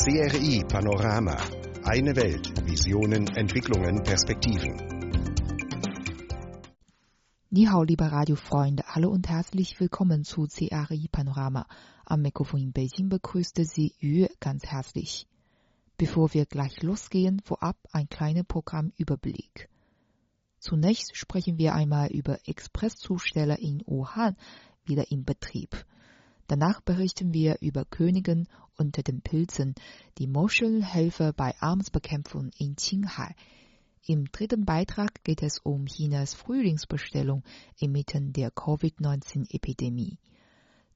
CRI Panorama. Eine Welt. Visionen, Entwicklungen, Perspektiven. 你好，liebe Radiofreunde, hallo und herzlich willkommen zu CRI Panorama. Am Mikrofon in Beijing begrüßte Sie Yu ganz herzlich. Bevor wir gleich losgehen, vorab ein kleiner Programmüberblick. Zunächst sprechen wir einmal über Expresszusteller in Wuhan wieder in Betrieb. Danach berichten wir über Königin unter den Pilzen, die Muschelhelfer bei Armsbekämpfung in Qinghai. Im dritten Beitrag geht es um Chinas Frühlingsbestellung inmitten der Covid-19-Epidemie.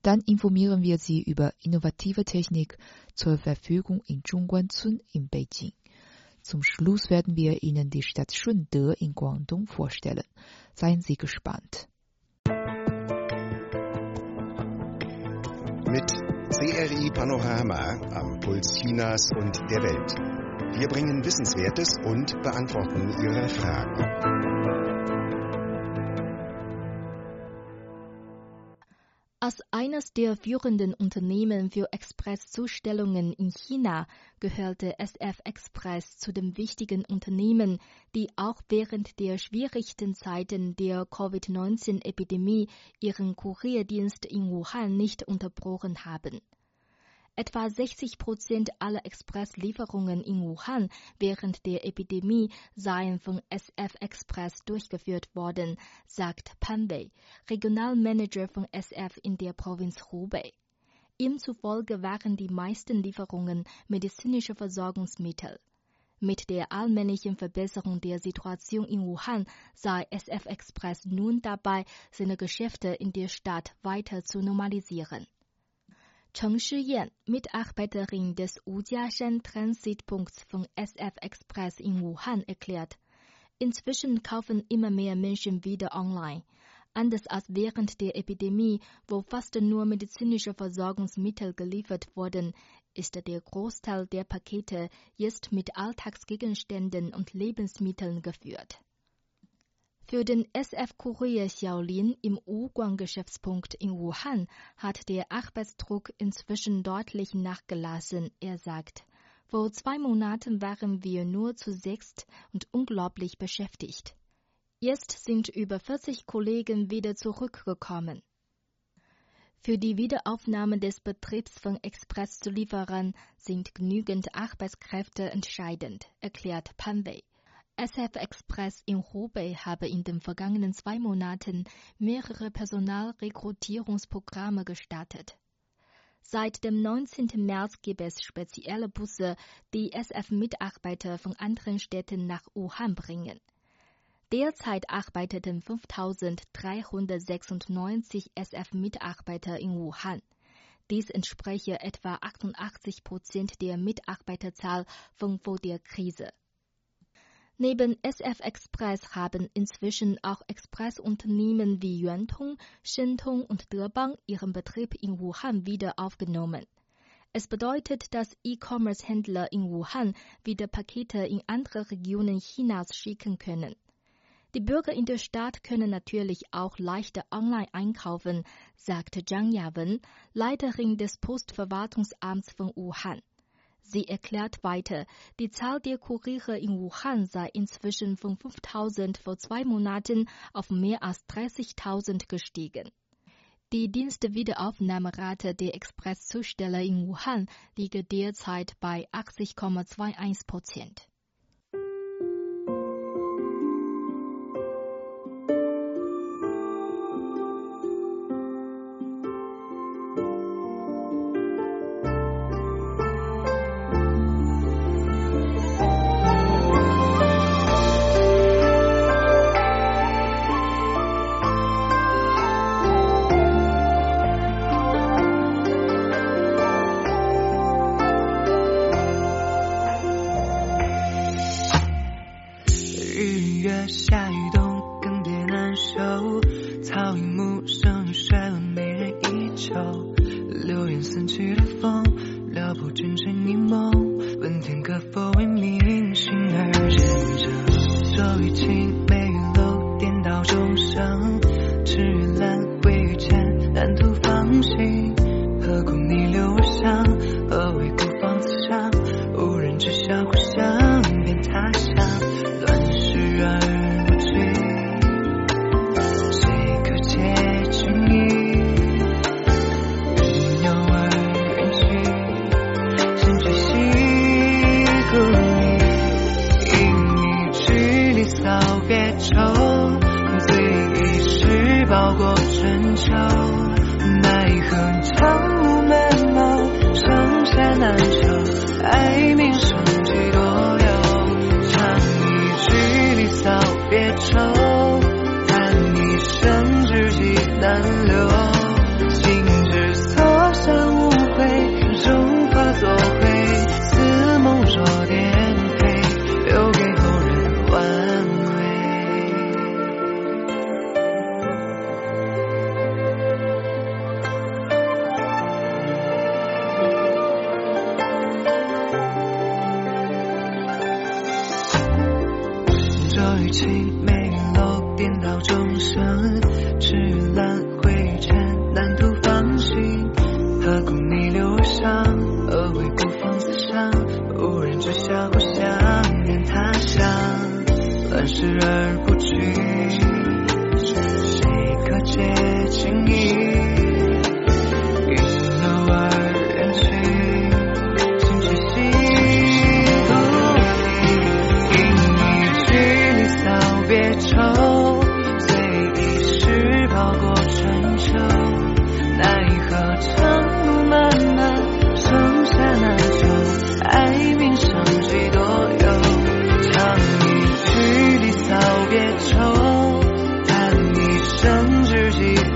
Dann informieren wir Sie über innovative Technik zur Verfügung in Zhongguancun in Beijing. Zum Schluss werden wir Ihnen die Stadt Shunde in Guangdong vorstellen. Seien Sie gespannt. Mit CRI Panorama am Puls Chinas und der Welt. Wir bringen Wissenswertes und beantworten Ihre Fragen. Als eines der führenden Unternehmen für Expresszustellungen in China gehörte SF Express zu den wichtigen Unternehmen, die auch während der schwierigsten Zeiten der Covid-19-Epidemie ihren Kurierdienst in Wuhan nicht unterbrochen haben. Etwa 60 Prozent aller Expresslieferungen in Wuhan während der Epidemie seien von SF Express durchgeführt worden, sagt Pan Wei, Regionalmanager von SF in der Provinz Hubei. Ihm zufolge waren die meisten Lieferungen medizinische Versorgungsmittel. Mit der allmählichen Verbesserung der Situation in Wuhan sei SF Express nun dabei, seine Geschäfte in der Stadt weiter zu normalisieren. Cheng Shiyan, Mitarbeiterin des Wujiashan Transitpunkts von SF Express in Wuhan, erklärt, inzwischen kaufen immer mehr Menschen wieder online. Anders als während der Epidemie, wo fast nur medizinische Versorgungsmittel geliefert wurden, ist der Großteil der Pakete jetzt mit Alltagsgegenständen und Lebensmitteln geführt. Für den SF-Kurier Xiaolin im Wuguang-Geschäftspunkt in Wuhan hat der Arbeitsdruck inzwischen deutlich nachgelassen, er sagt. Vor zwei Monaten waren wir nur zu sechst und unglaublich beschäftigt. Jetzt sind über 40 Kollegen wieder zurückgekommen. Für die Wiederaufnahme des Betriebs von Expresszulieferern sind genügend Arbeitskräfte entscheidend, erklärt Pan Wei. SF Express in Hubei habe in den vergangenen zwei Monaten mehrere Personalrekrutierungsprogramme gestartet. Seit dem 19. März gibt es spezielle Busse, die SF-Mitarbeiter von anderen Städten nach Wuhan bringen. Derzeit arbeiteten 5396 SF-Mitarbeiter in Wuhan. Dies entspreche etwa 88 Prozent der Mitarbeiterzahl von vor der Krise. Neben SF Express haben inzwischen auch Expressunternehmen wie Yuantong, Shentong und Debang ihren Betrieb in Wuhan wieder aufgenommen. Es bedeutet, dass E-Commerce-Händler in Wuhan wieder Pakete in andere Regionen Chinas schicken können. Die Bürger in der Stadt können natürlich auch leichter online einkaufen, sagte Zhang Yawen, Leiterin des Postverwaltungsamts von Wuhan. Sie erklärt weiter, die Zahl der Kuriere in Wuhan sei inzwischen von 5000 vor zwei Monaten auf mehr als 30.000 gestiegen. Die Dienstwiederaufnahmerate der Expresszusteller in Wuhan liegt derzeit bei 80,21 Prozent.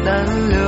难留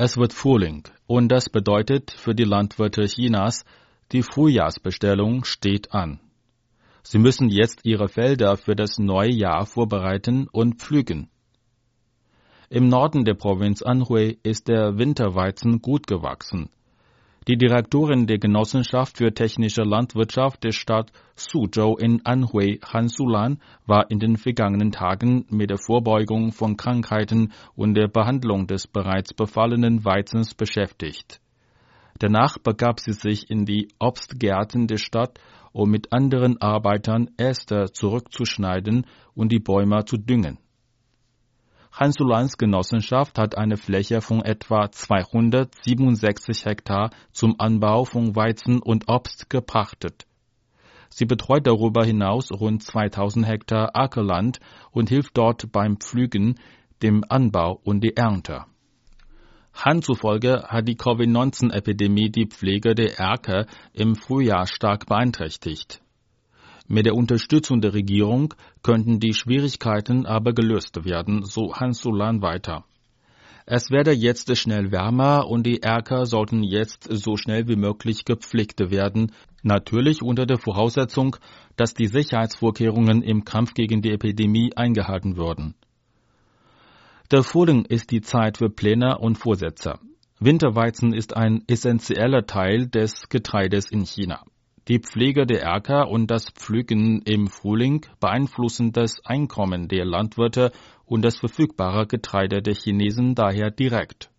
Es wird Frühling und das bedeutet für die Landwirte Chinas, die Frühjahrsbestellung steht an. Sie müssen jetzt ihre Felder für das neue Jahr vorbereiten und pflügen. Im Norden der Provinz Anhui ist der Winterweizen gut gewachsen. Die Direktorin der Genossenschaft für technische Landwirtschaft der Stadt Suzhou in Anhui, Han Sulan, war in den vergangenen Tagen mit der Vorbeugung von Krankheiten und der Behandlung des bereits befallenen Weizens beschäftigt. Danach begab sie sich in die Obstgärten der Stadt, um mit anderen Arbeitern Äste zurückzuschneiden und die Bäume zu düngen. Hansulans Genossenschaft hat eine Fläche von etwa 267 Hektar zum Anbau von Weizen und Obst gepachtet. Sie betreut darüber hinaus rund 2000 Hektar Ackerland und hilft dort beim Pflügen, dem Anbau und die Ernte. Han zufolge hat die Covid-19-Epidemie die Pflege der Erker im Frühjahr stark beeinträchtigt. Mit der Unterstützung der Regierung könnten die Schwierigkeiten aber gelöst werden, so Hans Sulan weiter. Es werde jetzt schnell wärmer und die Erker sollten jetzt so schnell wie möglich gepflegt werden, natürlich unter der Voraussetzung, dass die Sicherheitsvorkehrungen im Kampf gegen die Epidemie eingehalten würden. Der Frühling ist die Zeit für Pläne und Vorsätze. Winterweizen ist ein essentieller Teil des Getreides in China. Die Pflege der Äcker und das Pflügen im Frühling beeinflussen das Einkommen der Landwirte und das verfügbare Getreide der Chinesen daher direkt.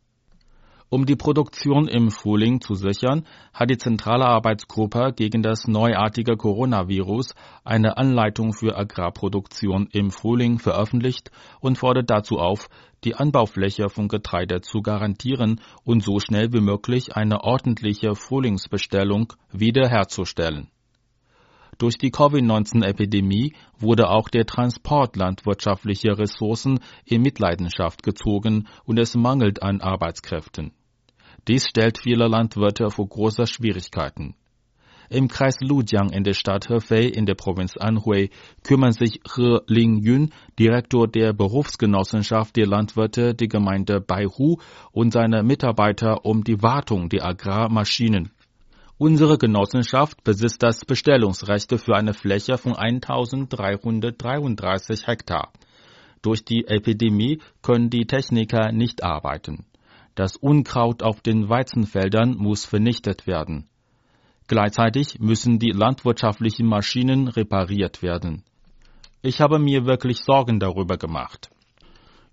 Um die Produktion im Frühling zu sichern, hat die Zentrale Arbeitsgruppe gegen das neuartige Coronavirus eine Anleitung für Agrarproduktion im Frühling veröffentlicht und fordert dazu auf, die Anbaufläche von Getreide zu garantieren und so schnell wie möglich eine ordentliche Frühlingsbestellung wiederherzustellen. Durch die Covid-19-Epidemie wurde auch der Transport landwirtschaftlicher Ressourcen in Mitleidenschaft gezogen und es mangelt an Arbeitskräften. Dies stellt viele Landwirte vor große Schwierigkeiten. Im Kreis Lujiang in der Stadt Hefei in der Provinz Anhui kümmern sich He Lingyun, Direktor der Berufsgenossenschaft der Landwirte der Gemeinde Baihu und seine Mitarbeiter um die Wartung der Agrarmaschinen. Unsere Genossenschaft besitzt das Bestellungsrecht für eine Fläche von 1333 Hektar. Durch die Epidemie können die Techniker nicht arbeiten. Das Unkraut auf den Weizenfeldern muss vernichtet werden. Gleichzeitig müssen die landwirtschaftlichen Maschinen repariert werden. Ich habe mir wirklich Sorgen darüber gemacht.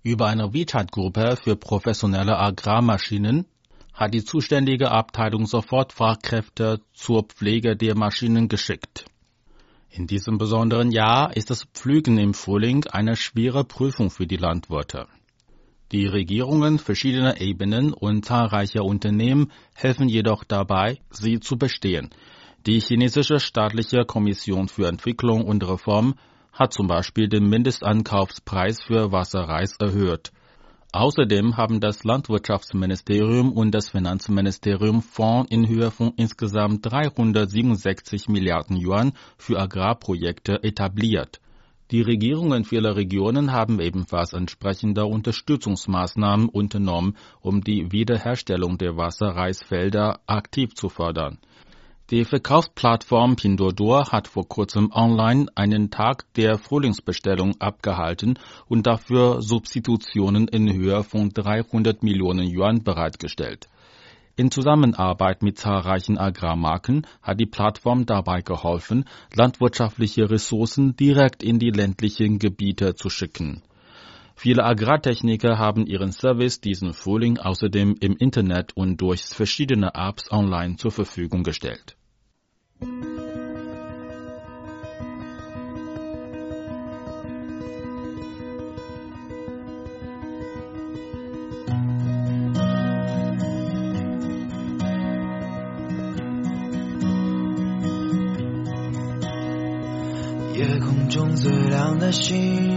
Über eine WeChat-Gruppe für professionelle Agrarmaschinen hat die zuständige Abteilung sofort Fachkräfte zur Pflege der Maschinen geschickt. In diesem besonderen Jahr ist das Pflügen im Frühling eine schwere Prüfung für die Landwirte. Die Regierungen verschiedener Ebenen und zahlreicher Unternehmen helfen jedoch dabei, sie zu bestehen. Die chinesische staatliche Kommission für Entwicklung und Reform hat zum Beispiel den Mindestankaufspreis für Wasserreis erhöht. Außerdem haben das Landwirtschaftsministerium und das Finanzministerium Fonds in Höhe von insgesamt 367 Milliarden Yuan für Agrarprojekte etabliert. Die Regierungen vieler Regionen haben ebenfalls entsprechende Unterstützungsmaßnahmen unternommen, um die Wiederherstellung der Wasserreisfelder aktiv zu fördern. Die Verkaufsplattform Pinduoduo hat vor kurzem online einen Tag der Frühlingsbestellung abgehalten und dafür Substitutionen in Höhe von 300 Millionen Yuan bereitgestellt. In Zusammenarbeit mit zahlreichen Agrarmarken hat die Plattform dabei geholfen, landwirtschaftliche Ressourcen direkt in die ländlichen Gebiete zu schicken. Viele Agrartechniker haben ihren Service diesen Frühling außerdem im Internet und durch verschiedene Apps online zur Verfügung gestellt. 的星，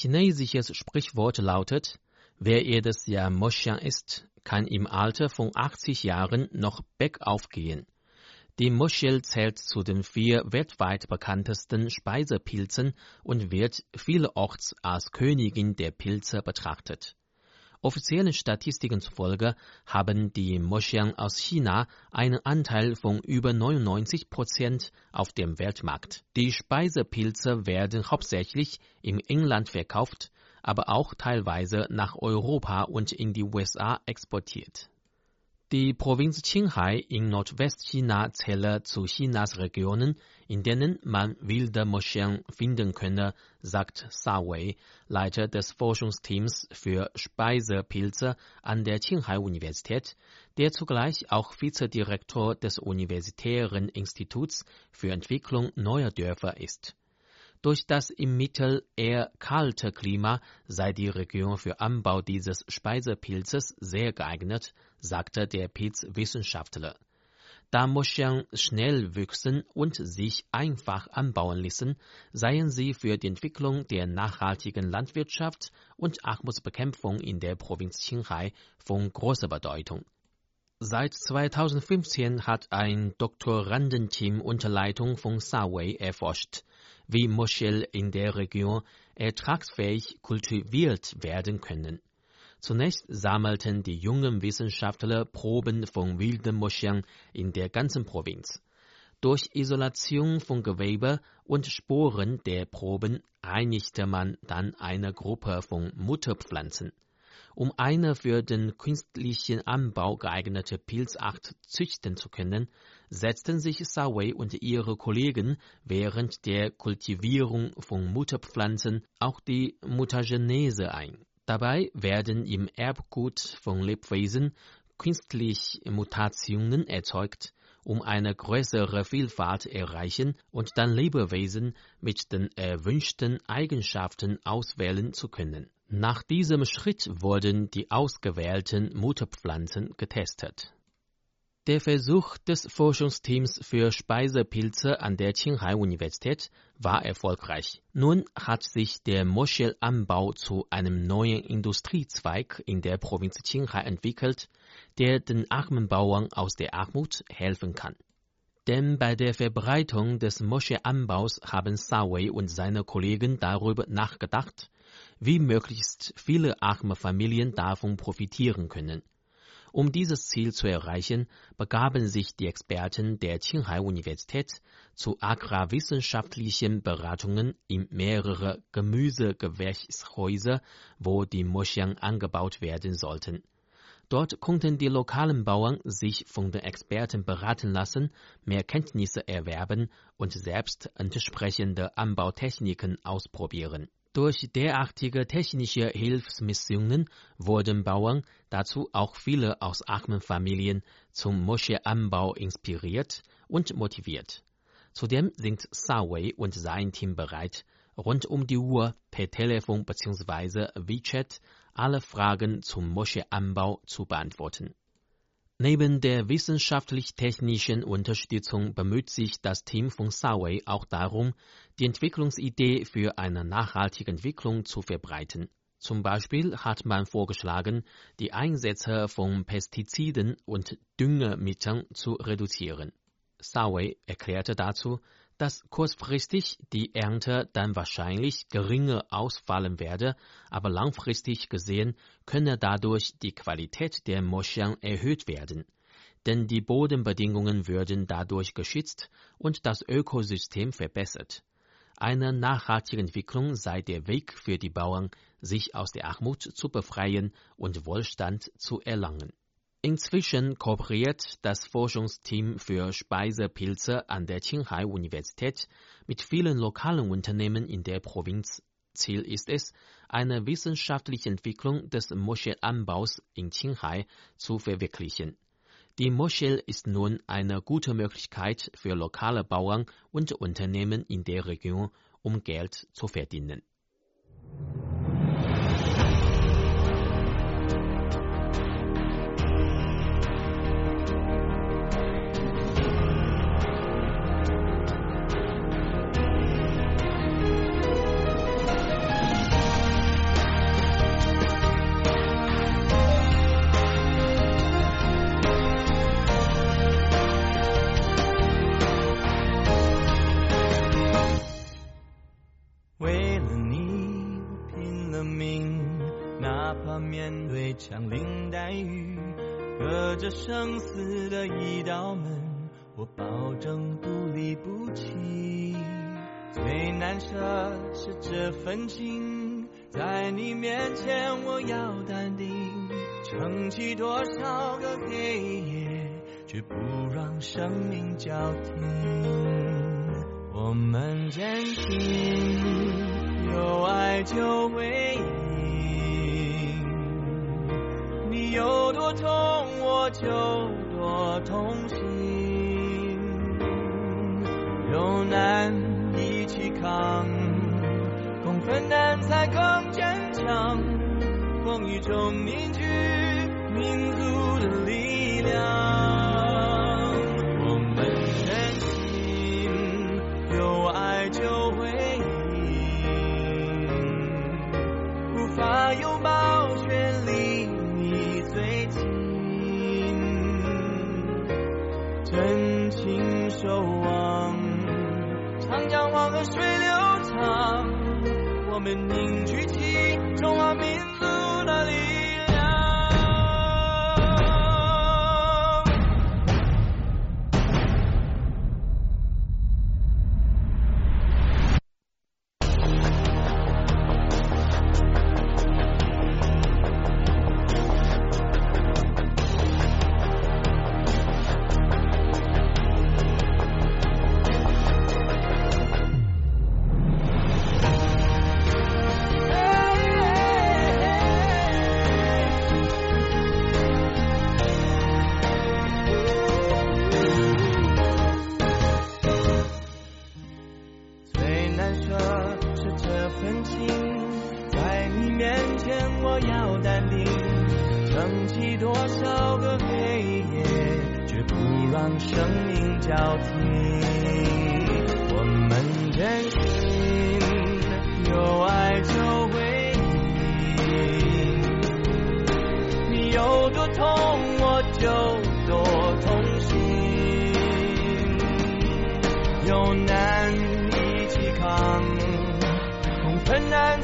chinesisches Sprichwort lautet, wer jedes Jahr Moschean isst, kann im Alter von 80 Jahren noch bergauf gehen. Die Moschel zählt zu den vier weltweit bekanntesten Speisepilzen und wird vielerorts als Königin der Pilze betrachtet. Offiziellen Statistiken zufolge haben die Moschean aus China einen Anteil von über 99 Prozent auf dem Weltmarkt. Die Speisepilze werden hauptsächlich im Inland verkauft, aber auch teilweise nach Europa und in die USA exportiert. Die Provinz Qinghai in Nordwestchina zählt zu Chinas Regionen, in denen man wilde Moscheen finden könne, sagt Sa Wei, Leiter des Forschungsteams für Speisepilze an der Qinghai-Universität, der zugleich auch Vizedirektor des Universitären Instituts für Entwicklung neuer Dörfer ist. Durch das im Mittel eher kalte Klima sei die Region für Anbau dieses Speisepilzes sehr geeignet, sagte der Pilzwissenschaftler. Da Moscheen schnell wüchsen und sich einfach anbauen ließen, seien sie für die Entwicklung der nachhaltigen Landwirtschaft und Armutsbekämpfung in der Provinz Qinghai von großer Bedeutung. Seit 2015 hat ein Doktorandenteam unter Leitung von Sawei erforscht, wie Moschel in der Region ertragsfähig kultiviert werden können. Zunächst sammelten die jungen Wissenschaftler Proben von wilden Moscheen in der ganzen Provinz. Durch Isolation von Gewebe und Sporen der Proben einigte man dann eine Gruppe von Mutterpflanzen. Um eine für den künstlichen Anbau geeignete Pilzart züchten zu können, setzten sich Sawei und ihre Kollegen während der Kultivierung von Mutterpflanzen auch die Mutagenese ein. Dabei werden im Erbgut von Lebwesen künstlich Mutationen erzeugt, um eine größere Vielfalt erreichen und dann Lebewesen mit den erwünschten Eigenschaften auswählen zu können. Nach diesem Schritt wurden die ausgewählten Mutterpflanzen getestet. Der Versuch des Forschungsteams für Speisepilze an der Qinghai-Universität war erfolgreich. Nun hat sich der Moschelanbau zu einem neuen Industriezweig in der Provinz Qinghai entwickelt, der den armen Bauern aus der Armut helfen kann. Denn bei der Verbreitung des Moscheanbaus haben Sawei und seine Kollegen darüber nachgedacht, wie möglichst viele arme Familien davon profitieren können. Um dieses Ziel zu erreichen, begaben sich die Experten der Qinghai-Universität zu agrarwissenschaftlichen Beratungen in mehrere Gemüsegewächshäuser, wo die Moscheen angebaut werden sollten. Dort konnten die lokalen Bauern sich von den Experten beraten lassen, mehr Kenntnisse erwerben und selbst entsprechende Anbautechniken ausprobieren. Durch derartige technische Hilfsmissionen wurden Bauern, dazu auch viele aus armen Familien, zum Moscheeanbau inspiriert und motiviert. Zudem sind Sawei und sein Team bereit, rund um die Uhr per Telefon bzw. WeChat alle Fragen zum Moscheeanbau zu beantworten. Neben der wissenschaftlich-technischen Unterstützung bemüht sich das Team von Sawei auch darum, die Entwicklungsidee für eine nachhaltige Entwicklung zu verbreiten. Zum Beispiel hat man vorgeschlagen, die Einsätze von Pestiziden und Düngemitteln zu reduzieren. Sawei erklärte dazu, dass kurzfristig die Ernte dann wahrscheinlich geringer ausfallen werde, aber langfristig gesehen könne dadurch die Qualität der Moscheen erhöht werden. Denn die Bodenbedingungen würden dadurch geschützt und das Ökosystem verbessert. Eine nachhaltige Entwicklung sei der Weg für die Bauern, sich aus der Armut zu befreien und Wohlstand zu erlangen. Inzwischen kooperiert das Forschungsteam für Speisepilze an der Qinghai-Universität mit vielen lokalen Unternehmen in der Provinz. Ziel ist es, eine wissenschaftliche Entwicklung des Moschelanbaus in Qinghai zu verwirklichen. Die Moschel ist nun eine gute Möglichkeit für lokale Bauern und Unternehmen in der Region, um Geld zu verdienen. 不让生命叫停。我们坚信，有爱就会赢。你有多痛，我就多痛心。有难一起扛，共分担才更坚强。风雨中凝聚民族的力量。人凝聚难舍是这份情，在你面前我要淡定，撑起多少个黑夜，绝不让生命交替。我们坚信，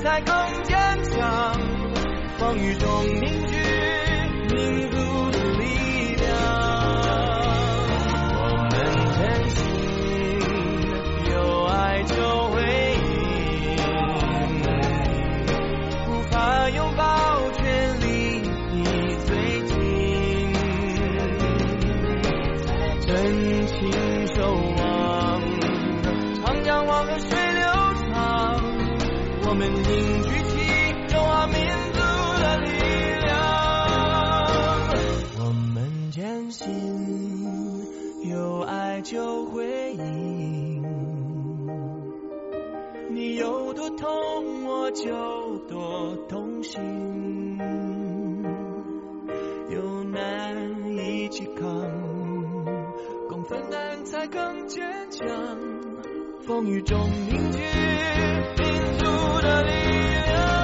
才更坚强风雨中你共分担才更坚强。风雨中凝聚民族的力量。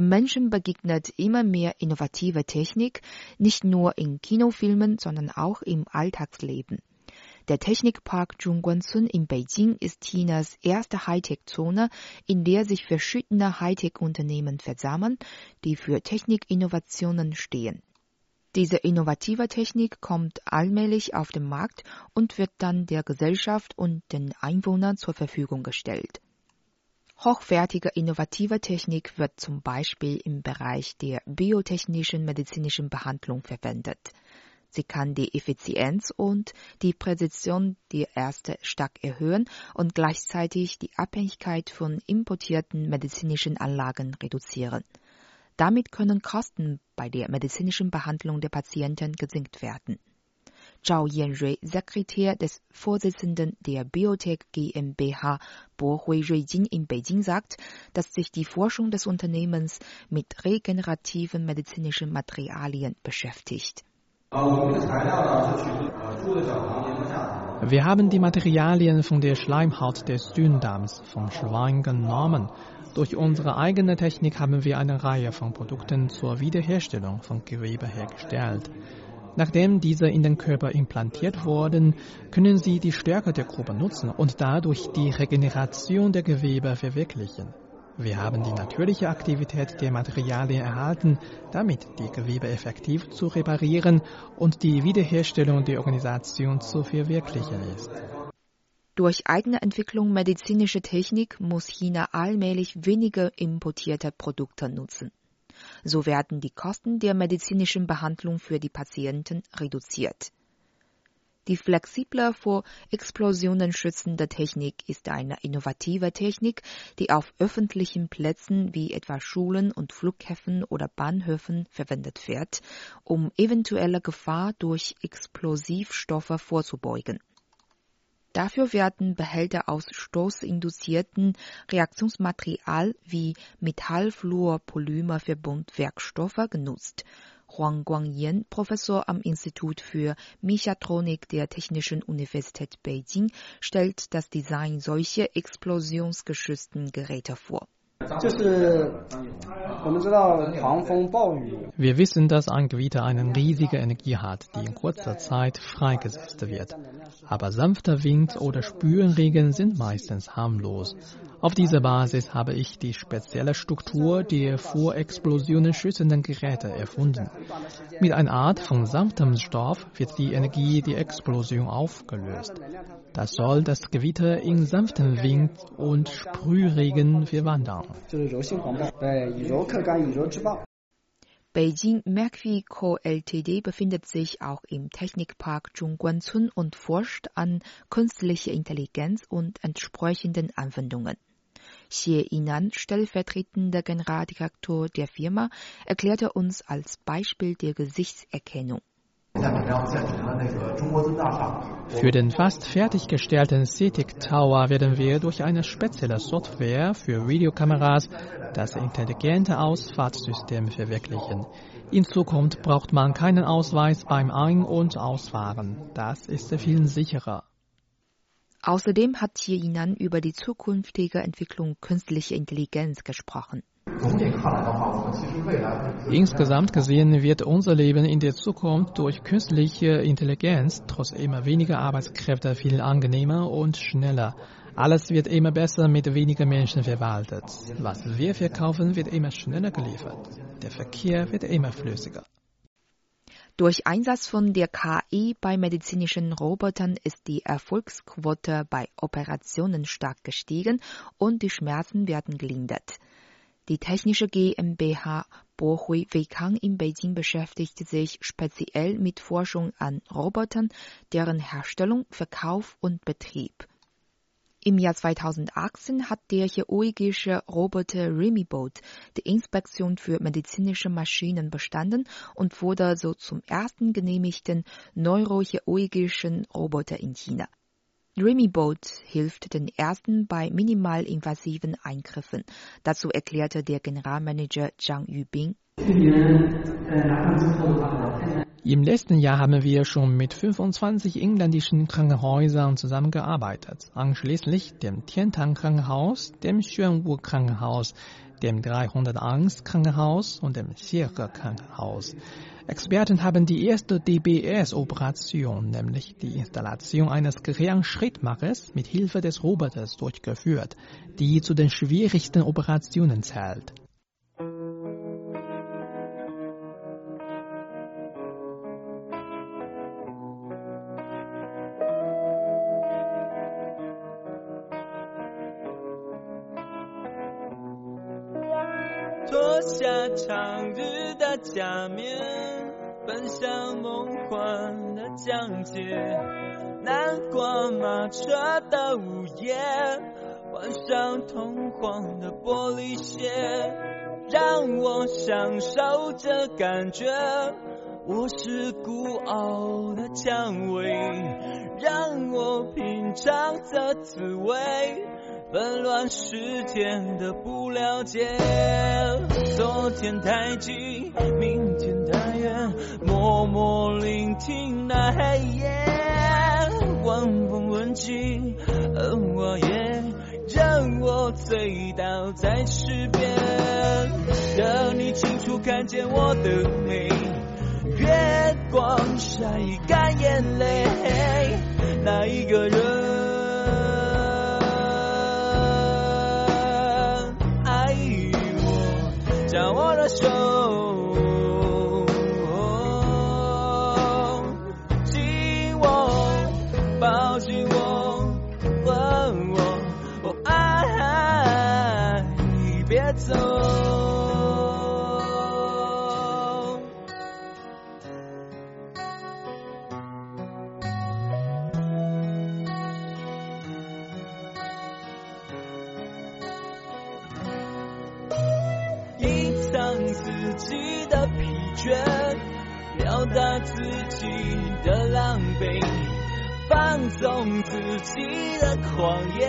Den Menschen begegnet immer mehr innovative Technik, nicht nur in Kinofilmen, sondern auch im Alltagsleben. Der Technikpark Zhongguancun in Beijing ist Chinas erste Hightech-Zone, in der sich verschiedene Hightech-Unternehmen versammeln, die für Technikinnovationen stehen. Diese innovative Technik kommt allmählich auf den Markt und wird dann der Gesellschaft und den Einwohnern zur Verfügung gestellt. Hochwertige innovative Technik wird zum Beispiel im Bereich der biotechnischen medizinischen Behandlung verwendet. Sie kann die Effizienz und die Präzision der Ärzte stark erhöhen und gleichzeitig die Abhängigkeit von importierten medizinischen Anlagen reduzieren. Damit können Kosten bei der medizinischen Behandlung der Patienten gesenkt werden. Zhao Yanrui, Sekretär des Vorsitzenden der Biotech GmbH Bohui Ruijin in Beijing sagt, dass sich die Forschung des Unternehmens mit regenerativen medizinischen Materialien beschäftigt. Wir haben die Materialien von der Schleimhaut des Dünndarms vom Schwein genommen. Durch unsere eigene Technik haben wir eine Reihe von Produkten zur Wiederherstellung von Gewebe hergestellt. Nachdem diese in den Körper implantiert wurden, können sie die Stärke der Gruppe nutzen und dadurch die Regeneration der Gewebe verwirklichen. Wir haben die natürliche Aktivität der Materialien erhalten, damit die Gewebe effektiv zu reparieren und die Wiederherstellung der Organisation zu verwirklichen ist. Durch eigene Entwicklung medizinischer Technik muss China allmählich weniger importierte Produkte nutzen. So werden die Kosten der medizinischen Behandlung für die Patienten reduziert. Die flexible vor Explosionen schützende Technik ist eine innovative Technik, die auf öffentlichen Plätzen wie etwa Schulen und Flughäfen oder Bahnhöfen verwendet wird, um eventuelle Gefahr durch Explosivstoffe vorzubeugen. Dafür werden Behälter aus stoßinduzierten Reaktionsmaterial wie Metallfluorpolymerverbundwerkstoffe genutzt. Huang Guangyan, Professor am Institut für Mechatronik der Technischen Universität Beijing, stellt das Design solcher explosionsgeschützten Geräte vor. Wir wissen, dass ein Gewitter eine riesige Energie hat, die in kurzer Zeit freigesetzt wird. Aber sanfter Wind oder Spülenregen sind meistens harmlos. Auf dieser Basis habe ich die spezielle Struktur der vor Explosionen schützenden Geräte erfunden. Mit einer Art von sanftem Stoff wird die Energie der Explosion aufgelöst. Das soll das Gewitter in sanften Wind und Sprühregen verwandeln. Beijing Mercury Co. Ltd. befindet sich auch im Technikpark Zhongguancun und forscht an künstlicher Intelligenz und entsprechenden Anwendungen. Xie Yinan, stellvertretender Generaldirektor der Firma, erklärte uns als Beispiel der Gesichtserkennung. Für den fast fertiggestellten CITIC Tower werden wir durch eine spezielle Software für Videokameras das intelligente Ausfahrtssystem verwirklichen. In Zukunft braucht man keinen Ausweis beim Ein- und Ausfahren. Das ist viel sicherer. Außerdem hat hier Yinan über die zukünftige Entwicklung künstlicher Intelligenz gesprochen. Insgesamt gesehen wird unser Leben in der Zukunft durch künstliche Intelligenz trotz immer weniger Arbeitskräfte viel angenehmer und schneller. Alles wird immer besser mit weniger Menschen verwaltet. Was wir verkaufen, wird immer schneller geliefert. Der Verkehr wird immer flüssiger. Durch Einsatz von der KI bei medizinischen Robotern ist die Erfolgsquote bei Operationen stark gestiegen und die Schmerzen werden gelindert. Die technische GmbH Bohui Weikang in Beijing beschäftigt sich speziell mit Forschung an Robotern, deren Herstellung, Verkauf und Betrieb. Im Jahr 2018 hat der chirurgische Roboter Remibot die Inspektion für medizinische Maschinen bestanden und wurde so zum ersten genehmigten neurochirurgischen Roboter in China. Remibot hilft den ersten bei minimal invasiven Eingriffen. Dazu erklärte der Generalmanager Zhang Yubing. Im letzten Jahr haben wir schon mit 25 engländischen Krankenhäusern zusammengearbeitet, anschließend dem Tientang Krankenhaus, dem Xuanwu Krankenhaus, dem 301 Krankenhaus und dem Xiehe Krankenhaus. Experten haben die erste DBS-Operation, nämlich die Installation eines Gehirnschrittmachers mit Hilfe des Roboters durchgeführt, die zu den schwierigsten Operationen zählt. 下面。像梦幻的讲解。南瓜马车的午夜，换上通黄的玻璃鞋，让我享受这感觉。我是孤傲的蔷薇，让我品尝这滋味。纷乱世间的不了解，昨天太近，明天太远，默默聆听那黑夜，晚风吻尽恩我也，让我醉倒在池边，等你清楚看见我的美，月光晒干眼泪，那一个人爱我？将我的。手，走，隐藏自己的疲倦。表达自己的狼狈，放纵自己的狂野，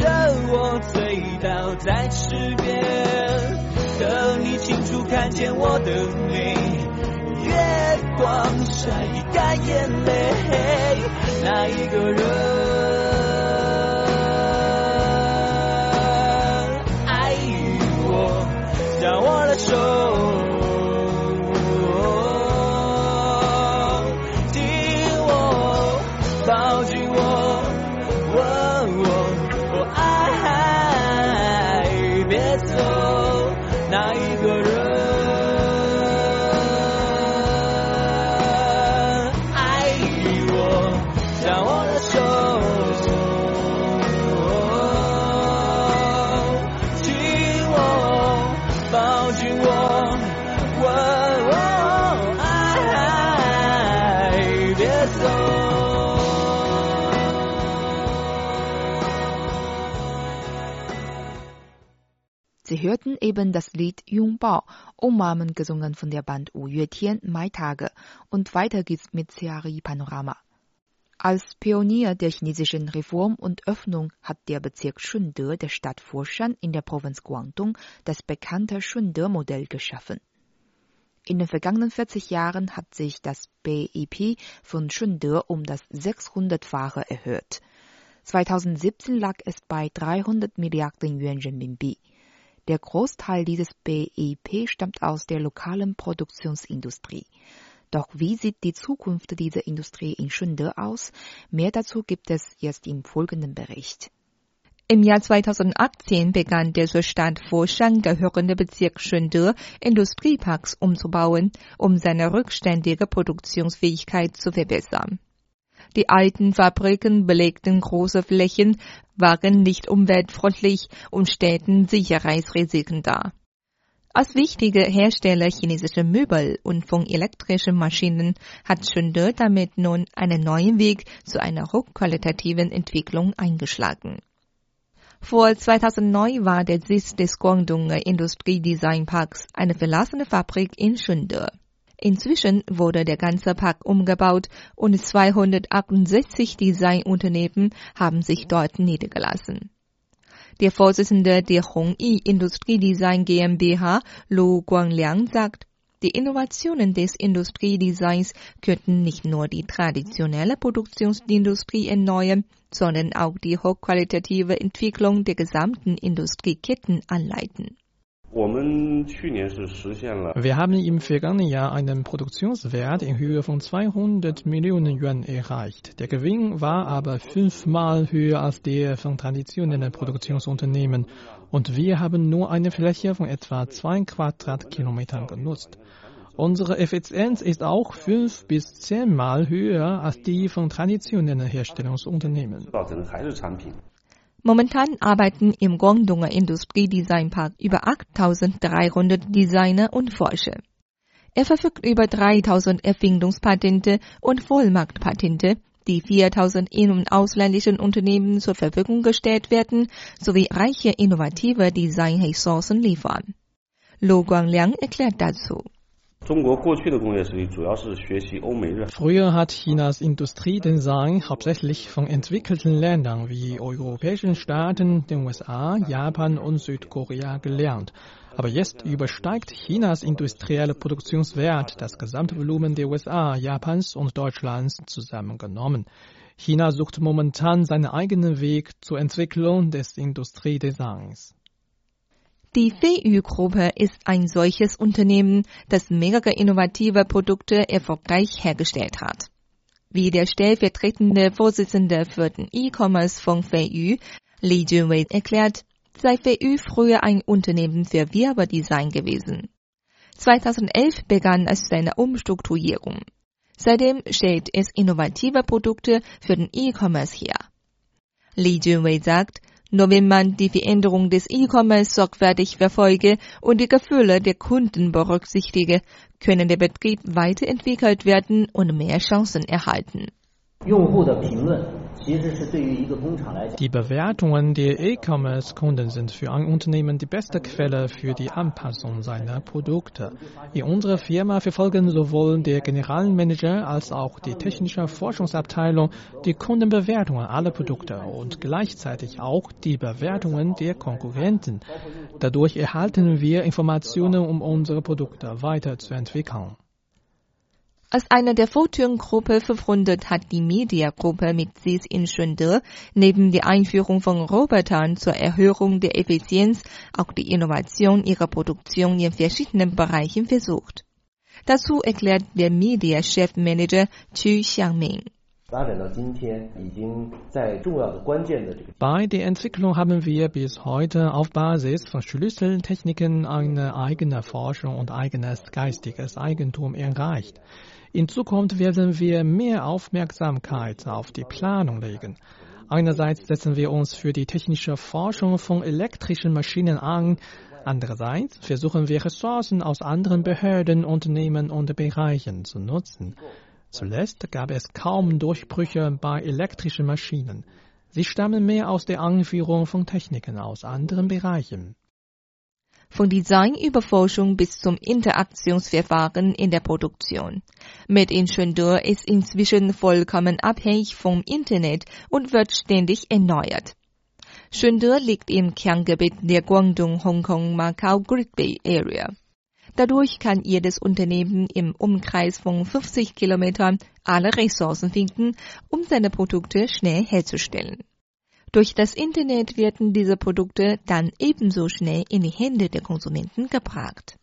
让我醉倒在池边，等你清楚看见我的美，月光晒干眼泪，那一个人爱我？将我拉手。Sie hörten eben das Lied Jungbao, umarmen gesungen von der Band Wu Yuetian Mai Tage und weiter geht's mit CRI Panorama. Als Pionier der chinesischen Reform und Öffnung hat der Bezirk Shunde der Stadt Foshan in der Provinz Guangdong das bekannte Shunde-Modell geschaffen. In den vergangenen 40 Jahren hat sich das BIP von Shunde um das 600-fache erhöht. 2017 lag es bei 300 Milliarden Yuan Renminbi. Der Großteil dieses BIP stammt aus der lokalen Produktionsindustrie. Doch wie sieht die Zukunft dieser Industrie in Schunde aus? Mehr dazu gibt es jetzt im folgenden Bericht. Im Jahr 2018 begann der zur Stadt Foshan gehörende Bezirk Schunde Industrieparks umzubauen, um seine rückständige Produktionsfähigkeit zu verbessern. Die alten Fabriken belegten große Flächen, waren nicht umweltfreundlich und stellten Sicherheitsrisiken dar. Als wichtiger Hersteller chinesischer Möbel und von elektrischen Maschinen hat Schunde damit nun einen neuen Weg zu einer hochqualitativen Entwicklung eingeschlagen. Vor 2009 war der Sitz des Guangdonger Industriedesignparks eine verlassene Fabrik in Shunde. Inzwischen wurde der ganze Park umgebaut und 268 Designunternehmen haben sich dort niedergelassen. Der Vorsitzende der Hongyi Industriedesign GmbH, Lu Guangliang, sagt, die Innovationen des Industriedesigns könnten nicht nur die traditionelle Produktionsindustrie erneuern, sondern auch die hochqualitative Entwicklung der gesamten Industrieketten anleiten. Wir haben im vergangenen Jahr einen Produktionswert in Höhe von 200 Millionen Yuan erreicht. Der Gewinn war aber fünfmal höher als der von traditionellen Produktionsunternehmen und wir haben nur eine Fläche von etwa zwei Quadratkilometern genutzt. Unsere Effizienz ist auch fünf bis zehnmal höher als die von traditionellen Herstellungsunternehmen. Momentan arbeiten im Guangdonger Industriedesignpark über 8300 Designer und Forscher. Er verfügt über 3000 Erfindungspatente und Vollmarktpatente, die 4000 in- und ausländischen Unternehmen zur Verfügung gestellt werden, sowie reiche innovative Designressourcen liefern. Lo Guangliang erklärt dazu. Früher hat Chinas Industriedesign hauptsächlich von entwickelten Ländern wie europäischen Staaten, den USA, Japan und Südkorea gelernt. Aber jetzt übersteigt Chinas industrielle Produktionswert das Gesamtvolumen der USA, Japans und Deutschlands zusammengenommen. China sucht momentan seinen eigenen Weg zur Entwicklung des Industriedesigns. Die VU-Gruppe ist ein solches Unternehmen, das mehrere innovative Produkte erfolgreich hergestellt hat. Wie der stellvertretende Vorsitzende für den E-Commerce von VU, Li Junwei, erklärt, sei VU früher ein Unternehmen für Werbedesign gewesen. 2011 begann es seine Umstrukturierung. Seitdem stellt es innovative Produkte für den E-Commerce her. Li Junwei sagt, nur wenn man die Veränderung des E-Commerce sorgfältig verfolge und die Gefühle der Kunden berücksichtige, können der Betrieb weiterentwickelt werden und mehr Chancen erhalten. Die Bewertungen der E-Commerce-Kunden sind für ein Unternehmen die beste Quelle für die Anpassung seiner Produkte. In unserer Firma verfolgen sowohl der Generalmanager als auch die technische Forschungsabteilung die Kundenbewertungen aller Produkte und gleichzeitig auch die Bewertungen der Konkurrenten. Dadurch erhalten wir Informationen, um unsere Produkte weiterzuentwickeln. Als eine der Fortune-Gruppe 500 hat die Media-Gruppe mit Sitz in Shunde neben der Einführung von Robotern zur Erhöhung der Effizienz auch die Innovation ihrer Produktion in verschiedenen Bereichen versucht. Dazu erklärt der Media-Chefmanager Chu Xiangming. Bei der Entwicklung haben wir bis heute auf Basis von Schlüsseltechniken eine eigene Forschung und eigenes geistiges Eigentum erreicht. In Zukunft werden wir mehr Aufmerksamkeit auf die Planung legen. Einerseits setzen wir uns für die technische Forschung von elektrischen Maschinen an, andererseits versuchen wir Ressourcen aus anderen Behörden, Unternehmen und Bereichen zu nutzen. Zuletzt gab es kaum Durchbrüche bei elektrischen Maschinen. Sie stammen mehr aus der Anführung von Techniken aus anderen Bereichen. Von Design über Forschung bis zum Interaktionsverfahren in der Produktion. Made in Shenzhen ist inzwischen vollkommen abhängig vom Internet und wird ständig erneuert. Shenzhen liegt im Kerngebiet der Guangdong-Hongkong-Macau Great Bay Area. Dadurch kann jedes Unternehmen im Umkreis von 50 Kilometern alle Ressourcen finden, um seine Produkte schnell herzustellen. Durch das Internet werden diese Produkte dann ebenso schnell in die Hände der Konsumenten gebracht.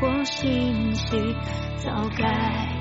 或信息早该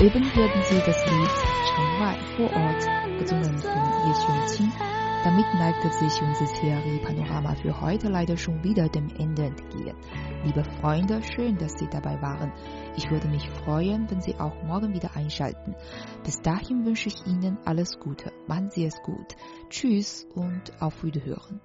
Eben werden sie das Lied Chiang vor Ort gesungen von Ye Xiongqing. Damit neigte sich unser Serie-Panorama für heute leider schon wieder dem Ende entgegen. Liebe Freunde, schön, dass Sie dabei waren. Ich würde mich freuen, wenn Sie auch morgen wieder einschalten. Bis dahin wünsche ich Ihnen alles Gute. Machen Sie es gut. Tschüss und auf Wiederhören.